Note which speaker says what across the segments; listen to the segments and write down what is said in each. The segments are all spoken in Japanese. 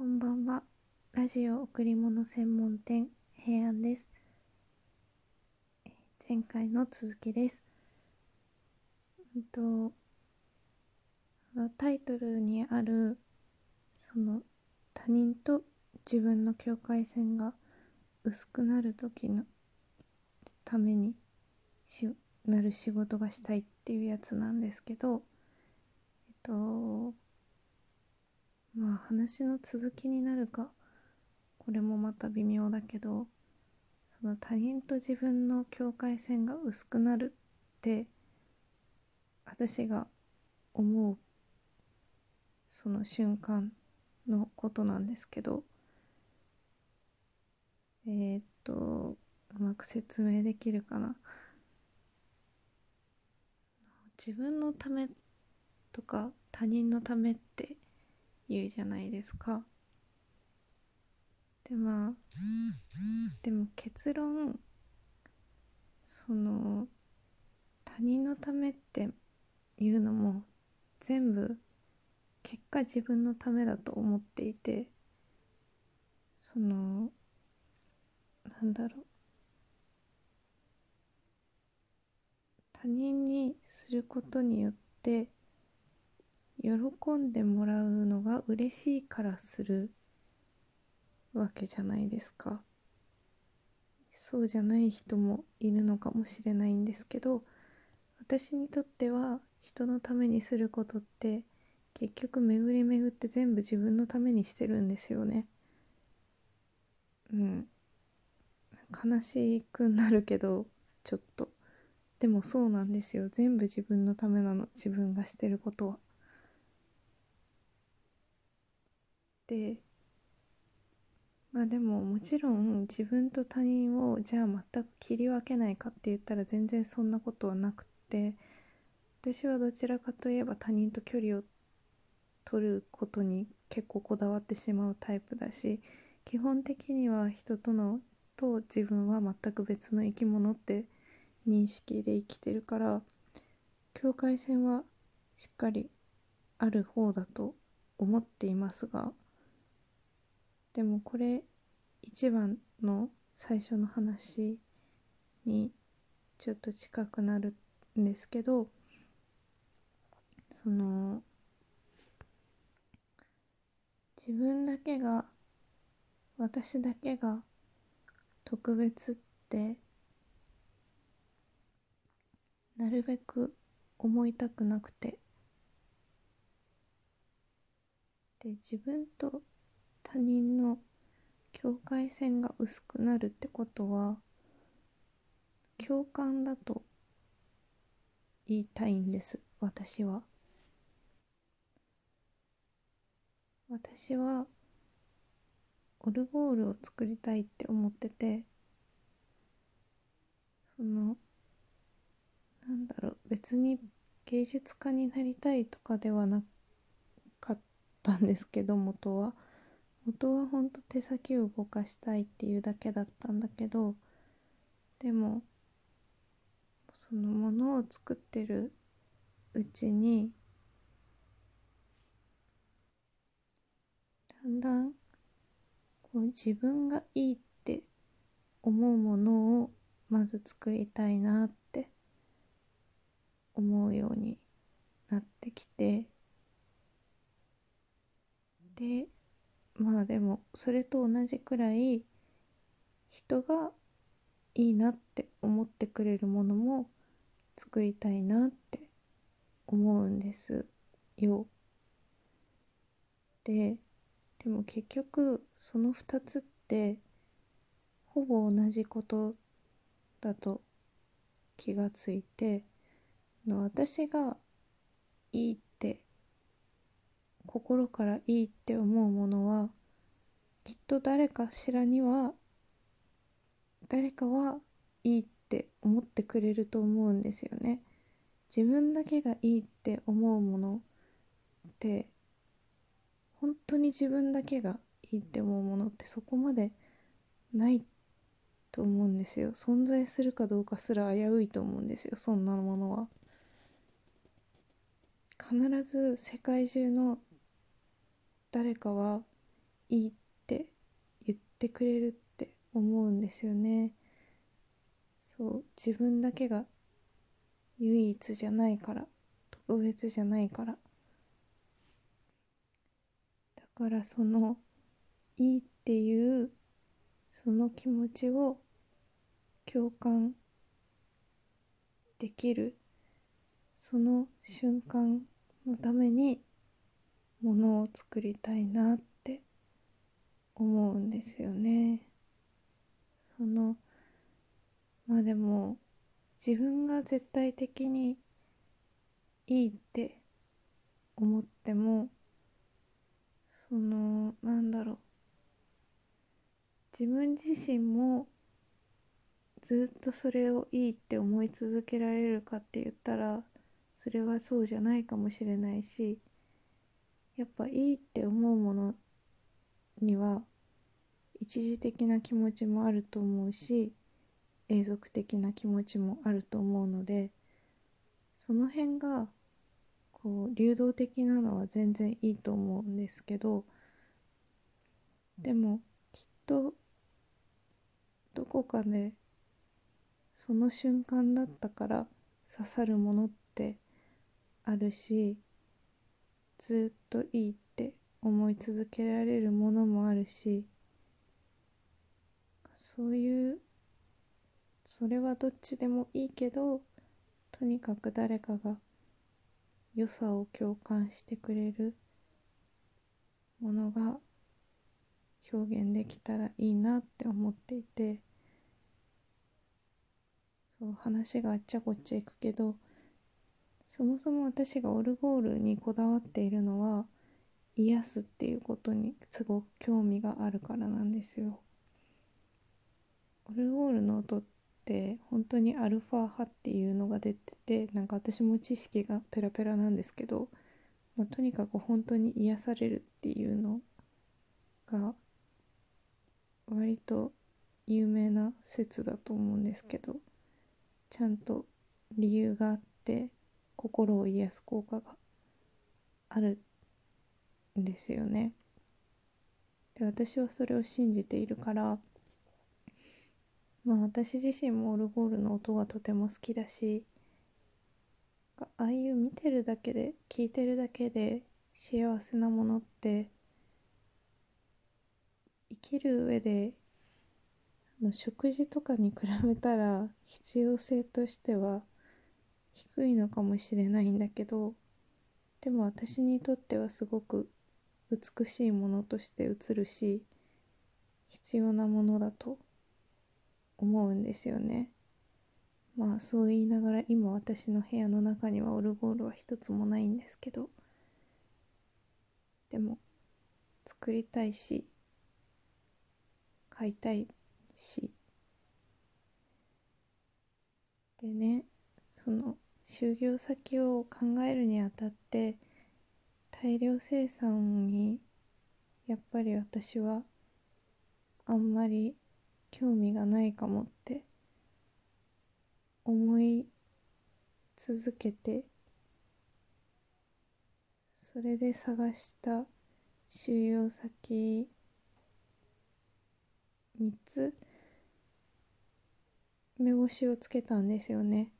Speaker 1: こんばんは。ラジオ贈り物専門店平安です。前回の続きです。うんとタイトルにあるその他人と自分の境界線が薄くなる時のためにしなる仕事がしたいっていうやつなんですけどえっとまあ話の続きになるか。これもまた微妙だけどその他人と自分の境界線が薄くなるって私が思うその瞬間のことなんですけどえー、っとうまく説明できるかな。自分のためとか他人のためって言うじゃないですか。でまあでも結論その他人のためっていうのも全部結果自分のためだと思っていてそのなんだろう他人にすることによって喜んでもらうのが嬉しいからするわけじゃないですか。そうじゃない人もいるのかもしれないんですけど私にとっては人のためにすることって結局巡り巡って全部自分のためにしてるんですよね。うん。悲しくなるけどちょっと。でもそうなんですよ。全部自分のためなの。自分がしてることは。でまあでももちろん自分と他人をじゃあ全く切り分けないかって言ったら全然そんなことはなくって。私はどちらかといえば他人と距離を取ることに結構こだわってしまうタイプだし基本的には人とのと自分は全く別の生き物って認識で生きてるから境界線はしっかりある方だと思っていますがでもこれ一番の最初の話にちょっと近くなるんですけどその自分だけが私だけが特別ってなるべく思いたくなくて。で自分と他人の境界線が薄くなるってことは共感だと言いたいんです私は私はオルゴールを作りたいって思っててそのなんだろう別に芸術家になりたいとかではなかったんですけど元は。元はほんと手先を動かしたいっていうだけだったんだけどでもそのものを作ってるうちにだんだんこう自分がいいって思うものをまず作りたいなって思うようになってきてでまあでもそれと同じくらい人がいいなって思ってくれるものも作りたいなって思うんですよ。ででも結局その2つってほぼ同じことだと気がついて私がいいって心からいいって思うものはきっと誰かしらには誰かはいいって思ってくれると思うんですよね。自分だけがいいって思うものって本当に自分だけがいいって思うものってそこまでないと思うんですよ。存在するかどうかすら危ういと思うんですよ。そんなものは。必ず世界中の誰かはいいって言ってくれるって思うんですよね。そう自分だけが唯一じゃないから特別じゃないから。だからそのいいっていうその気持ちを共感できるその瞬間のためにものを作りたいなって思うんですよね。そのまあでも自分が絶対的にいいって思ってもそのなんだろう自分自身もずっとそれをいいって思い続けられるかって言ったらそれはそうじゃないかもしれないしやっぱいいって思うものには一時的な気持ちもあると思うし永続的な気持ちもあると思うのでその辺がこう流動的なのは全然いいと思うんですけどでもきっとどこかでその瞬間だったから刺さるものってあるしずっといいって思い続けられるものもあるしそういうそれはどっちでもいいけどとにかく誰かが良さを共感してくれるものが表現できたらいいなって思っていてそう話があっちゃこっちゃいくけどそもそも私がオルゴールにこだわっているのは癒すっていうことにすごく興味があるからなんですよ。オルゴールの音って本当にアルファ波っていうのが出ててなんか私も知識がペラペラなんですけど、まあ、とにかく本当に癒されるっていうのが割と有名な説だと思うんですけどちゃんと理由があって心を癒す効果があるんですよね。で私はそれを信じているからまあ私自身もオルゴールの音がとても好きだしああいう見てるだけで聞いてるだけで幸せなものって生きる上での食事とかに比べたら必要性としては低いのかもしれないんだけどでも私にとってはすごく美しいものとして映るし必要なものだと思うんですよね。まあそう言いながら今私の部屋の中にはオルゴールは一つもないんですけどでも作りたいし買いたいし。でねその就業先を考えるにあたって大量生産にやっぱり私はあんまり興味がないかもって思い続けてそれで探した収容先3つ目星をつけたんですよね。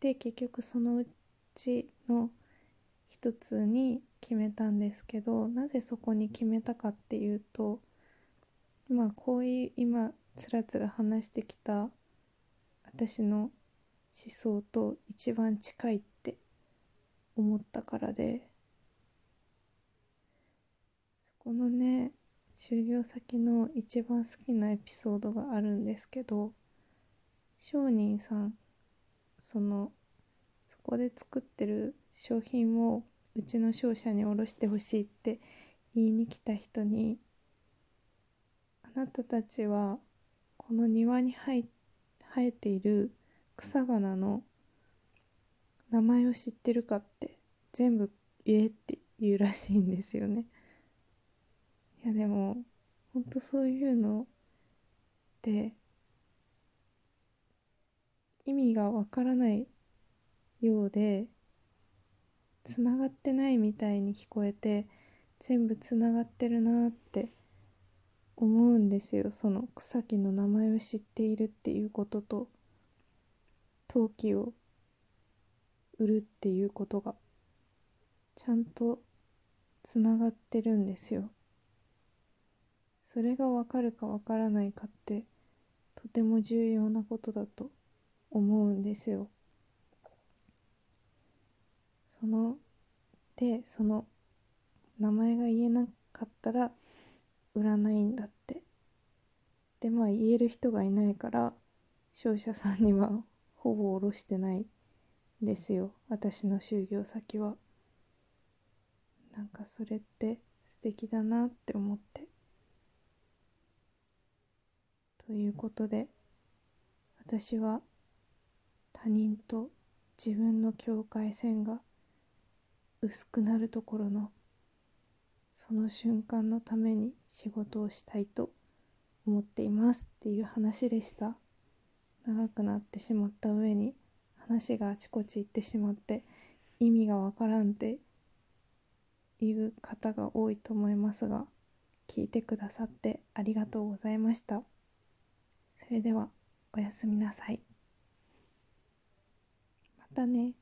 Speaker 1: で結局そのうちの一つに決めたんですけどなぜそこに決めたかっていうとまあこういう今つらつら話してきた私の思想と一番近いって思ったからでそこのね就業先の一番好きなエピソードがあるんですけど商人さんそのそこで作ってる商品をうちの商社に卸してほしいって言いに来た人に「あなたたちはこの庭に生えている草花の名前を知ってるかって全部言えって言うらしいんですよね。いやでもほんとそういうのって意味がわからないようでつながってないみたいに聞こえて全部つながってるなって思うんですよ。その草木の名前を知っているっていうことと陶器を売るっていうことが。ちゃんとつながってるんですよ。それがわかるかわからないかってとても重要なことだと思うんですよ。そのでその名前が言えなかったら売らないんだって。でまあ言える人がいないから商社さんにはほぼ卸してないですよ。私の就業先は。なんかそれって素敵だなって思って。ということで私は他人と自分の境界線が薄くなるところのその瞬間のために仕事をしたいと思っていますっていう話でした。長くなってしまった上に話があちこち行ってしまって意味がわからんっていう方が多いと思いますが聞いてくださってありがとうございました。それではおやすみなさい。だね。